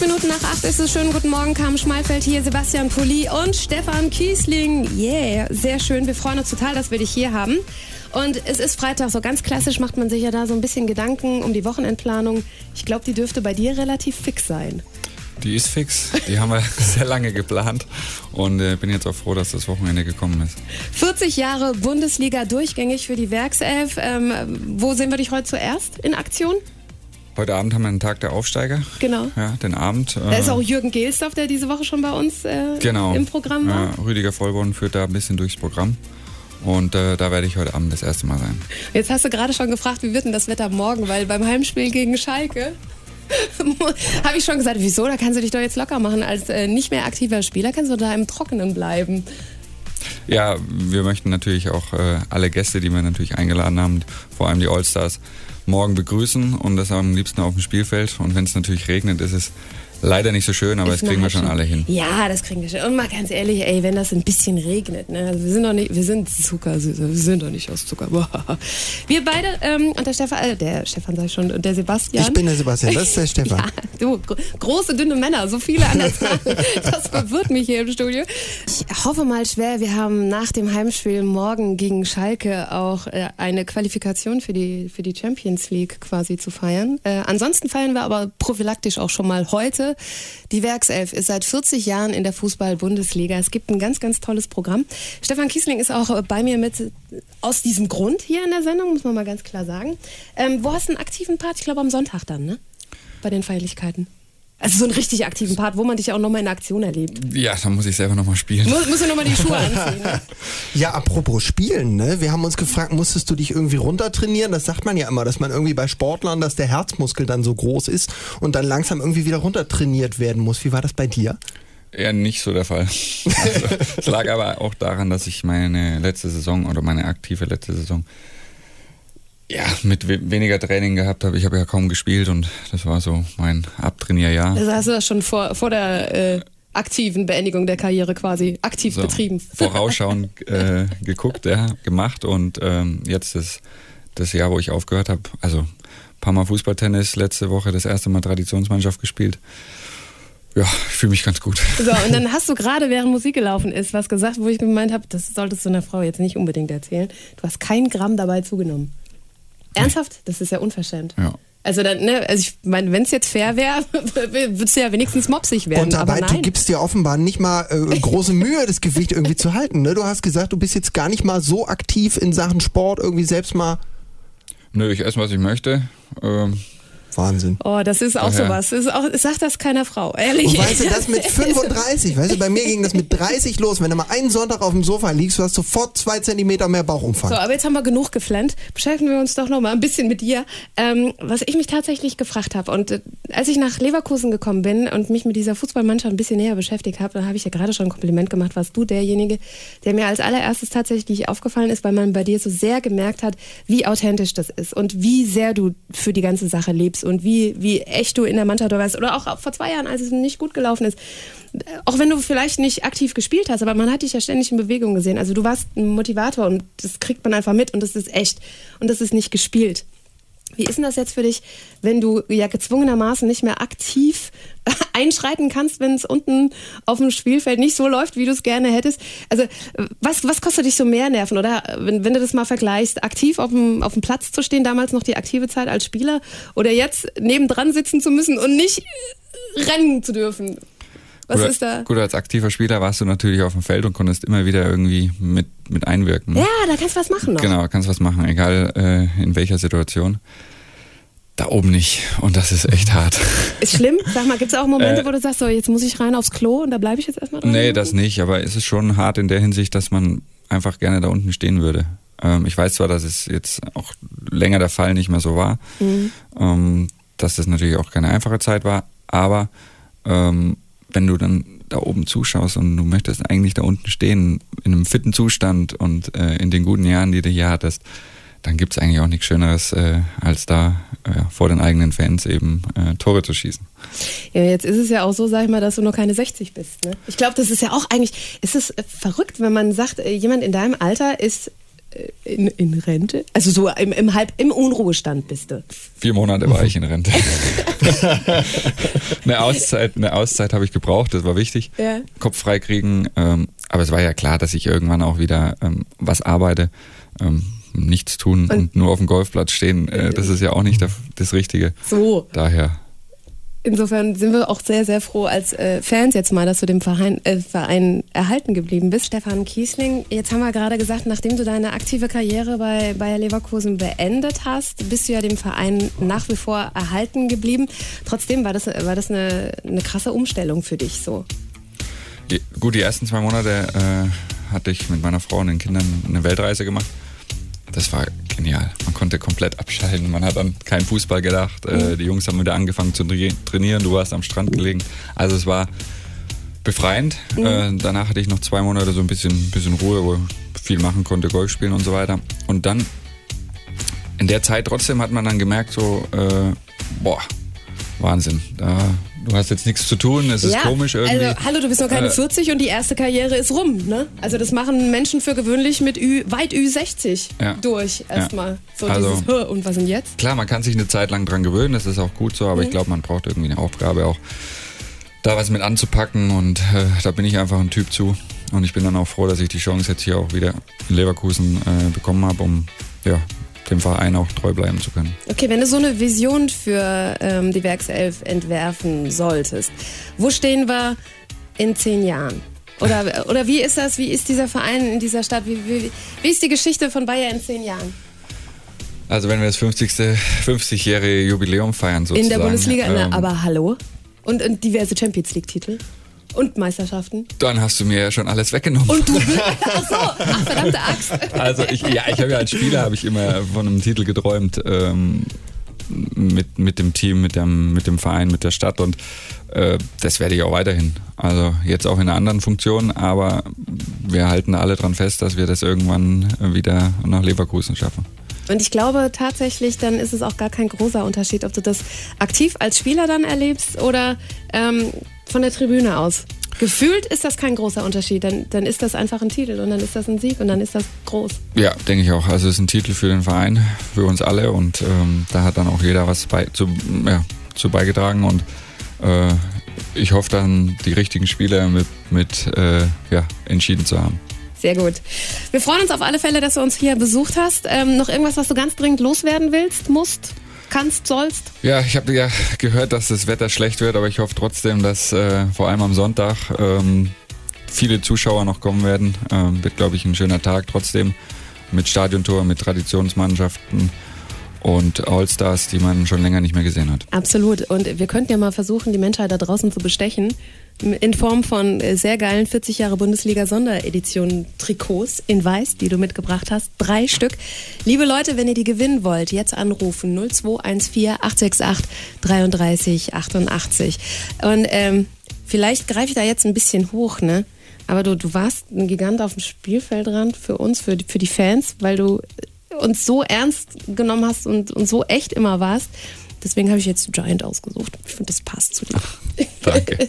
Minuten nach acht ist es schön. Guten Morgen, Carmen Schmalfeld hier, Sebastian Pulli und Stefan Kiesling. Yeah, sehr schön. Wir freuen uns total, dass wir dich hier haben. Und es ist Freitag, so ganz klassisch macht man sich ja da so ein bisschen Gedanken um die Wochenendplanung. Ich glaube, die dürfte bei dir relativ fix sein. Die ist fix. Die haben wir sehr lange geplant und äh, bin jetzt auch froh, dass das Wochenende gekommen ist. 40 Jahre Bundesliga durchgängig für die Werkself. Ähm, wo sehen wir dich heute zuerst in Aktion? Heute Abend haben wir einen Tag der Aufsteiger. Genau. Ja, den Abend. Da ist auch Jürgen Gelsdorf, der diese Woche schon bei uns äh, genau. im Programm war. Ja, Rüdiger Vollborn führt da ein bisschen durchs Programm. Und äh, da werde ich heute Abend das erste Mal sein. Jetzt hast du gerade schon gefragt, wie wird denn das Wetter morgen? Weil beim Heimspiel gegen Schalke habe ich schon gesagt, wieso? Da kannst du dich doch jetzt locker machen. Als äh, nicht mehr aktiver Spieler kannst du da im Trockenen bleiben. Ja, wir möchten natürlich auch äh, alle Gäste, die wir natürlich eingeladen haben, vor allem die Allstars, morgen begrüßen und das am liebsten auf dem Spielfeld. Und wenn es natürlich regnet, ist es leider nicht so schön, aber ist das kriegen wir schon alle hin. Ja, das kriegen wir schon. Und mal ganz ehrlich, ey, wenn das ein bisschen regnet, ne? Also wir sind doch nicht, wir sind Zuckersüße, wir sind doch nicht aus Zucker. Wir beide ähm, und der Stefan, äh, der Stefan sag ich schon, und der Sebastian. Ich bin der Sebastian, das ist der Stefan. ja, du, große, dünne Männer, so viele an der Zahl. Das verwirrt mich hier im Studio. Ich hoffe mal schwer, wir haben nach dem Heimspiel morgen gegen Schalke auch äh, eine Qualifikation für die, für die Champions League quasi zu feiern. Äh, ansonsten feiern wir aber prophylaktisch auch schon mal heute die Werkself ist seit 40 Jahren in der Fußball-Bundesliga. Es gibt ein ganz, ganz tolles Programm. Stefan Kiesling ist auch bei mir mit aus diesem Grund hier in der Sendung, muss man mal ganz klar sagen. Ähm, wo hast du einen aktiven Part? Ich glaube am Sonntag dann, ne? Bei den Feierlichkeiten. Also so einen richtig aktiven Part, wo man dich auch nochmal in Aktion erlebt. Ja, dann muss ich selber nochmal spielen. Muss, musst du nochmal die Schuhe anziehen. Ne? Ja, apropos Spielen, ne? Wir haben uns gefragt, musstest du dich irgendwie runtertrainieren? Das sagt man ja immer, dass man irgendwie bei Sportlern, dass der Herzmuskel dann so groß ist und dann langsam irgendwie wieder runtertrainiert werden muss. Wie war das bei dir? Eher nicht so der Fall. Also, es lag aber auch daran, dass ich meine letzte Saison oder meine aktive letzte Saison ja, mit weniger Training gehabt habe. Ich habe ja kaum gespielt und das war so mein Abtrainierjahr. Also hast du das schon vor, vor der äh, aktiven Beendigung der Karriere quasi aktiv so, betrieben? Vorausschauend äh, geguckt, ja, gemacht und ähm, jetzt ist das Jahr, wo ich aufgehört habe, also ein paar Mal Fußballtennis, letzte Woche das erste Mal Traditionsmannschaft gespielt. Ja, ich fühle mich ganz gut. So, und dann hast du gerade, während Musik gelaufen ist, was gesagt, wo ich gemeint habe, das solltest du einer Frau jetzt nicht unbedingt erzählen. Du hast kein Gramm dabei zugenommen. Ernsthaft? Das ist ja unverschämt. Ja. Also dann, ne, also ich meine, wenn es jetzt fair wäre, würdest du ja wenigstens mopsig werden. Und dabei, aber nein. du gibst dir offenbar nicht mal äh, große Mühe, das Gewicht irgendwie zu halten. Ne? Du hast gesagt, du bist jetzt gar nicht mal so aktiv in Sachen Sport, irgendwie selbst mal. Nö, ich esse, was ich möchte. Ähm, Wahnsinn. Oh, das ist auch sowas. Das ist auch, sagt das keiner Frau, ehrlich. Und weißt du, das mit 35, weißt du, bei mir ging das mit 30 los. Wenn du mal einen Sonntag auf dem Sofa liegst, du hast sofort zwei Zentimeter mehr Bauchumfang. So, aber jetzt haben wir genug geflennt. Beschäftigen wir uns doch noch mal ein bisschen mit dir. Ähm, was ich mich tatsächlich gefragt habe und äh, als ich nach Leverkusen gekommen bin und mich mit dieser Fußballmannschaft ein bisschen näher beschäftigt habe, dann habe ich ja gerade schon ein Kompliment gemacht, warst du derjenige, der mir als allererstes tatsächlich aufgefallen ist, weil man bei dir so sehr gemerkt hat, wie authentisch das ist und wie sehr du für die ganze Sache lebst und wie, wie echt du in der Mannschaft warst. Oder auch vor zwei Jahren, als es nicht gut gelaufen ist. Auch wenn du vielleicht nicht aktiv gespielt hast, aber man hat dich ja ständig in Bewegung gesehen. Also du warst ein Motivator und das kriegt man einfach mit und das ist echt und das ist nicht gespielt. Wie ist denn das jetzt für dich, wenn du ja gezwungenermaßen nicht mehr aktiv einschreiten kannst, wenn es unten auf dem Spielfeld nicht so läuft, wie du es gerne hättest? Also was, was kostet dich so mehr Nerven? Oder wenn, wenn du das mal vergleichst, aktiv auf dem, auf dem Platz zu stehen, damals noch die aktive Zeit als Spieler oder jetzt nebendran sitzen zu müssen und nicht rennen zu dürfen? Was gut, ist da? Gut, als aktiver Spieler warst du natürlich auf dem Feld und konntest immer wieder irgendwie mit, mit einwirken. Ja, da kannst du was machen noch. Genau, kannst was machen, egal äh, in welcher Situation. Da oben nicht. Und das ist echt hart. Ist schlimm? Sag mal, gibt es auch Momente, äh, wo du sagst, so, jetzt muss ich rein aufs Klo und da bleibe ich jetzt erstmal dran? Nee, das nicht. Aber es ist schon hart in der Hinsicht, dass man einfach gerne da unten stehen würde. Ähm, ich weiß zwar, dass es jetzt auch länger der Fall nicht mehr so war, mhm. ähm, dass das natürlich auch keine einfache Zeit war, aber ähm, wenn du dann da oben zuschaust und du möchtest eigentlich da unten stehen, in einem fitten Zustand und äh, in den guten Jahren, die du hier hattest, dann gibt es eigentlich auch nichts Schöneres, äh, als da äh, vor den eigenen Fans eben äh, Tore zu schießen. Ja, jetzt ist es ja auch so, sag ich mal, dass du noch keine 60 bist. Ne? Ich glaube, das ist ja auch eigentlich, ist es verrückt, wenn man sagt, äh, jemand in deinem Alter ist äh, in, in Rente? Also so im, im halb im Unruhestand bist du. Vier Monate war ich in Rente. eine Auszeit, eine Auszeit habe ich gebraucht, das war wichtig. Ja. Kopf frei kriegen. Ähm, aber es war ja klar, dass ich irgendwann auch wieder ähm, was arbeite. Ähm, nichts tun und, und, nur auf dem Golfplatz stehen, äh, das ist ja auch nicht das, das Richtige. So. Daher insofern sind wir auch sehr, sehr froh als äh, Fans jetzt mal, dass du dem Verein, äh, Verein erhalten geblieben bist. Stefan Kiesling, jetzt haben wir gerade gesagt, nachdem du deine aktive Karriere bei Bayer Leverkusen beendet hast, bist du ja dem Verein nach wie vor erhalten geblieben. Trotzdem war das, war das eine, eine krasse Umstellung für dich so. Die, gut, die ersten zwei Monate äh, hatte ich mit meiner Frau und den Kindern eine Weltreise gemacht. Das war genial. Man konnte komplett abschalten. Man hat an keinen Fußball gedacht. Äh, die Jungs haben wieder angefangen zu trainieren. Du warst am Strand gelegen. Also es war befreiend. Mhm. Äh, danach hatte ich noch zwei Monate so ein bisschen, bisschen Ruhe, wo ich viel machen konnte, Golf spielen und so weiter. Und dann in der Zeit trotzdem hat man dann gemerkt, so, äh, boah, Wahnsinn. Da du hast jetzt nichts zu tun, es ist ja, komisch irgendwie. Also, hallo, du bist noch keine äh, 40 und die erste Karriere ist rum, ne? Also das machen Menschen für gewöhnlich mit Ü, weit Ü60 ja. durch erstmal. Ja. So also, dieses, und was denn jetzt? Klar, man kann sich eine Zeit lang dran gewöhnen, das ist auch gut so, aber mhm. ich glaube, man braucht irgendwie eine Aufgabe auch, da was mit anzupacken und äh, da bin ich einfach ein Typ zu. Und ich bin dann auch froh, dass ich die Chance jetzt hier auch wieder in Leverkusen äh, bekommen habe, um ja, dem Verein auch treu bleiben zu können. Okay, wenn du so eine Vision für ähm, die Werkself entwerfen solltest, wo stehen wir in zehn Jahren? Oder, oder wie ist das? Wie ist dieser Verein in dieser Stadt? Wie, wie, wie ist die Geschichte von Bayern in zehn Jahren? Also wenn wir das 50. 50-jährige Jubiläum feiern sozusagen. In der Bundesliga, ähm, aber hallo? Und, und diverse Champions League-Titel? Und Meisterschaften. Dann hast du mir ja schon alles weggenommen. Und du Ach so, ach verdammte Axt. Also ich, ja, ich habe ja als Spieler habe ich immer von einem Titel geträumt. Ähm, mit, mit dem Team, mit dem, mit dem Verein, mit der Stadt und äh, das werde ich auch weiterhin. Also jetzt auch in einer anderen Funktion, aber wir halten alle dran fest, dass wir das irgendwann wieder nach Leverkusen schaffen. Und ich glaube tatsächlich, dann ist es auch gar kein großer Unterschied, ob du das aktiv als Spieler dann erlebst oder ähm, von der Tribüne aus. Gefühlt ist das kein großer Unterschied. Dann, dann ist das einfach ein Titel und dann ist das ein Sieg und dann ist das groß. Ja, denke ich auch. Also es ist ein Titel für den Verein, für uns alle und ähm, da hat dann auch jeder was bei, zu, ja, zu beigetragen und äh, ich hoffe dann, die richtigen Spieler mit, mit äh, ja, entschieden zu haben. Sehr gut. Wir freuen uns auf alle Fälle, dass du uns hier besucht hast. Ähm, noch irgendwas, was du ganz dringend loswerden willst, musst? Kannst, sollst? Ja, ich habe ja gehört, dass das Wetter schlecht wird, aber ich hoffe trotzdem, dass äh, vor allem am Sonntag ähm, viele Zuschauer noch kommen werden. Ähm, wird, glaube ich, ein schöner Tag trotzdem mit Stadiontor, mit Traditionsmannschaften und Allstars, die man schon länger nicht mehr gesehen hat. Absolut. Und wir könnten ja mal versuchen, die Menschheit da draußen zu bestechen in Form von sehr geilen 40 Jahre Bundesliga Sonderedition Trikots in Weiß, die du mitgebracht hast. Drei Stück. Liebe Leute, wenn ihr die gewinnen wollt, jetzt anrufen 0214 868 33 88. Und ähm, vielleicht greife ich da jetzt ein bisschen hoch, ne? Aber du, du warst ein Gigant auf dem Spielfeldrand für uns, für für die Fans, weil du uns so ernst genommen hast und, und so echt immer warst. Deswegen habe ich jetzt Giant ausgesucht. Ich finde, das passt zu dir. Danke.